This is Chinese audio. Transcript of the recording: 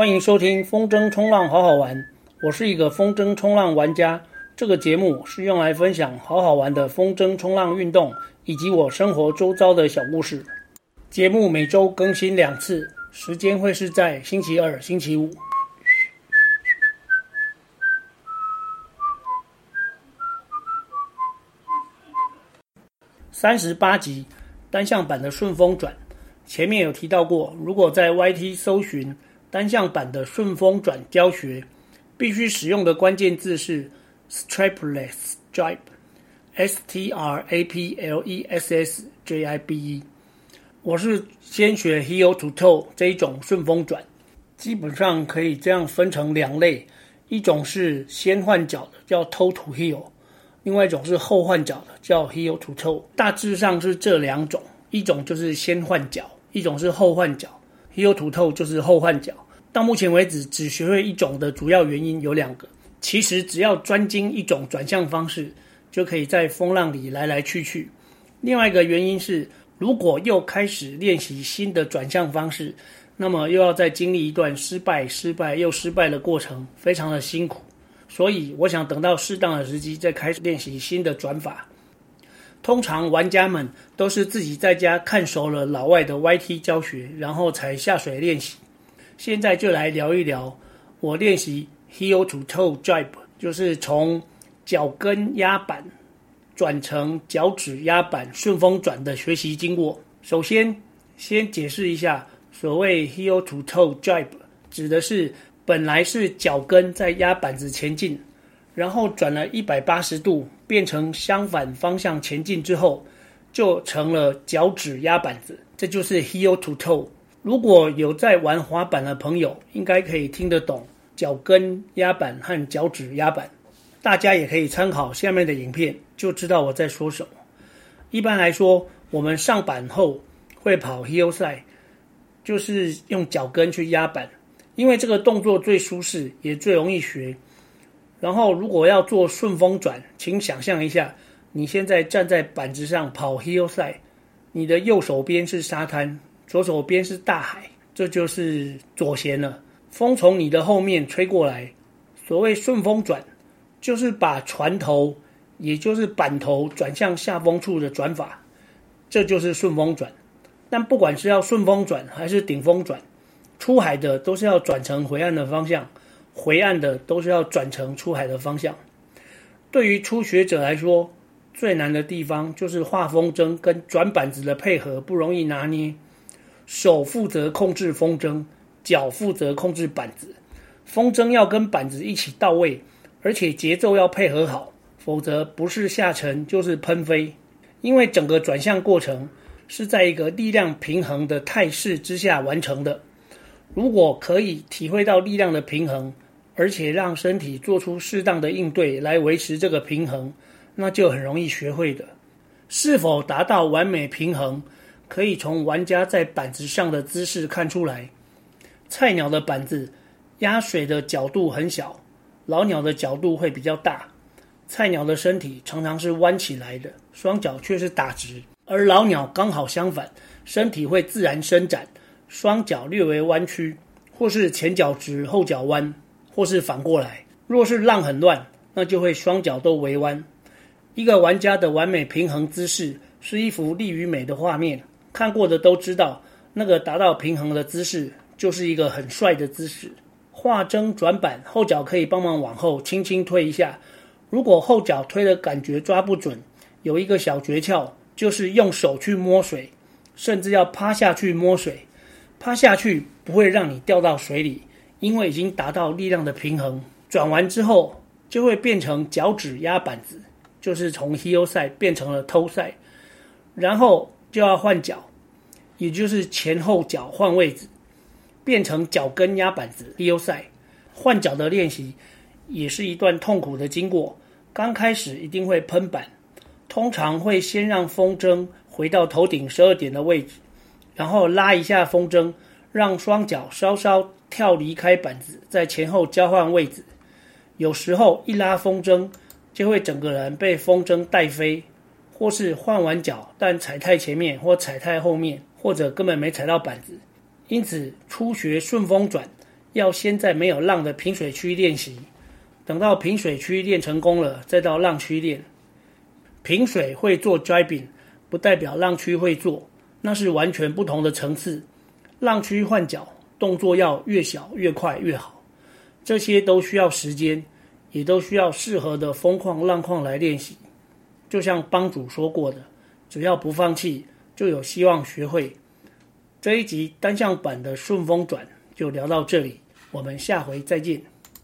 欢迎收听风筝冲浪好好玩，我是一个风筝冲浪玩家。这个节目是用来分享好好玩的风筝冲浪运动，以及我生活周遭的小故事。节目每周更新两次，时间会是在星期二、星期五。三十八集单向板的顺风转，前面有提到过，如果在 YT 搜寻单向板的顺风转教学，必须使用的关键字是 Strapless Jibe，S T R A P L E S S J I B E。我是先学 Heel to Toe 这一种顺风转，基本上可以这样分成两类，一种是先换脚的，叫 Toe to Heel。另外一种是后换脚的，叫 heel to toe，大致上是这两种，一种就是先换脚，一种是后换脚。heel to toe 就是后换脚。到目前为止，只学会一种的主要原因有两个。其实只要专精一种转向方式，就可以在风浪里来来去去。另外一个原因是，如果又开始练习新的转向方式，那么又要再经历一段失败、失败又失败的过程，非常的辛苦。所以，我想等到适当的时机再开始练习新的转法。通常玩家们都是自己在家看熟了老外的 YT 教学，然后才下水练习。现在就来聊一聊我练习 heel-to-toe drive，就是从脚跟压板转成脚趾压板顺风转的学习经过。首先，先解释一下所谓 heel-to-toe drive，指的是。本来是脚跟在压板子前进，然后转了一百八十度，变成相反方向前进之后，就成了脚趾压板子。这就是 heel to toe。如果有在玩滑板的朋友，应该可以听得懂脚跟压板和脚趾压板。大家也可以参考下面的影片，就知道我在说什么。一般来说，我们上板后会跑 heel side，就是用脚跟去压板。因为这个动作最舒适，也最容易学。然后，如果要做顺风转，请想象一下，你现在站在板子上跑 heel side，你的右手边是沙滩，左手边是大海，这就是左舷了。风从你的后面吹过来，所谓顺风转，就是把船头，也就是板头转向下风处的转法，这就是顺风转。但不管是要顺风转还是顶风转。出海的都是要转成回岸的方向，回岸的都是要转成出海的方向。对于初学者来说，最难的地方就是画风筝跟转板子的配合不容易拿捏。手负责控制风筝，脚负责控制板子。风筝要跟板子一起到位，而且节奏要配合好，否则不是下沉就是喷飞。因为整个转向过程是在一个力量平衡的态势之下完成的。如果可以体会到力量的平衡，而且让身体做出适当的应对来维持这个平衡，那就很容易学会的。是否达到完美平衡，可以从玩家在板子上的姿势看出来。菜鸟的板子压水的角度很小，老鸟的角度会比较大。菜鸟的身体常常是弯起来的，双脚却是打直，而老鸟刚好相反，身体会自然伸展。双脚略微弯曲，或是前脚直后脚弯，或是反过来。若是浪很乱，那就会双脚都微弯。一个玩家的完美平衡姿势是一幅力与美的画面，看过的都知道，那个达到平衡的姿势就是一个很帅的姿势。画筝转板，后脚可以帮忙往后轻轻推一下。如果后脚推的感觉抓不准，有一个小诀窍，就是用手去摸水，甚至要趴下去摸水。趴下去不会让你掉到水里，因为已经达到力量的平衡。转完之后就会变成脚趾压板子，就是从 heel side 变成了 toe side，然后就要换脚，也就是前后脚换位置，变成脚跟压板子 U 赛。换脚的练习也是一段痛苦的经过，刚开始一定会喷板，通常会先让风筝回到头顶十二点的位置。然后拉一下风筝，让双脚稍稍跳离开板子，在前后交换位置。有时候一拉风筝，就会整个人被风筝带飞，或是换完脚但踩太前面或踩太后面，或者根本没踩到板子。因此，初学顺风转要先在没有浪的平水区练习，等到平水区练成功了，再到浪区练。平水会做 driving，不代表浪区会做，那是完全不同的层次。浪区换脚动作要越小越快越好，这些都需要时间，也都需要适合的风况浪况来练习。就像帮主说过的，只要不放弃，就有希望学会。这一集单向版的顺风转就聊到这里，我们下回再见。